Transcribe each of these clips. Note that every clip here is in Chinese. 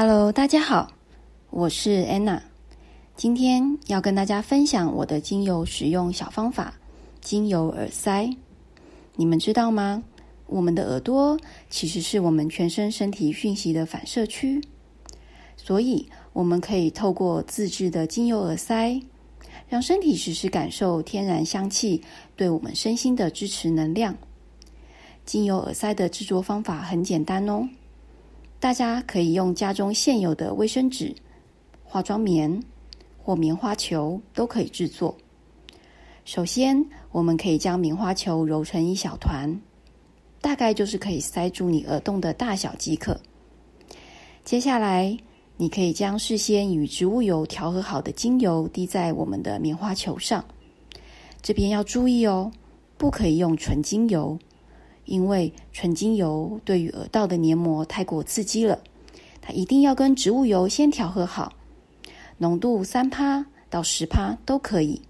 Hello，大家好，我是 Anna，今天要跟大家分享我的精油使用小方法——精油耳塞。你们知道吗？我们的耳朵其实是我们全身身体讯息的反射区，所以我们可以透过自制的精油耳塞，让身体时时感受天然香气对我们身心的支持能量。精油耳塞的制作方法很简单哦。大家可以用家中现有的卫生纸、化妆棉或棉花球都可以制作。首先，我们可以将棉花球揉成一小团，大概就是可以塞住你耳洞的大小即可。接下来，你可以将事先与植物油调和好的精油滴在我们的棉花球上。这边要注意哦，不可以用纯精油。因为纯精油对于耳道的黏膜太过刺激了，它一定要跟植物油先调和好，浓度三趴到十趴都可以，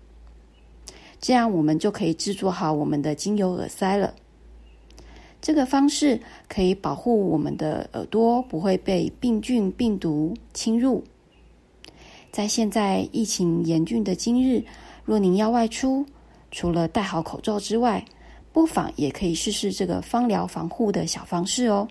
这样我们就可以制作好我们的精油耳塞了。这个方式可以保护我们的耳朵不会被病菌、病毒侵入。在现在疫情严峻的今日，若您要外出，除了戴好口罩之外，不妨也可以试试这个芳疗防护的小方式哦。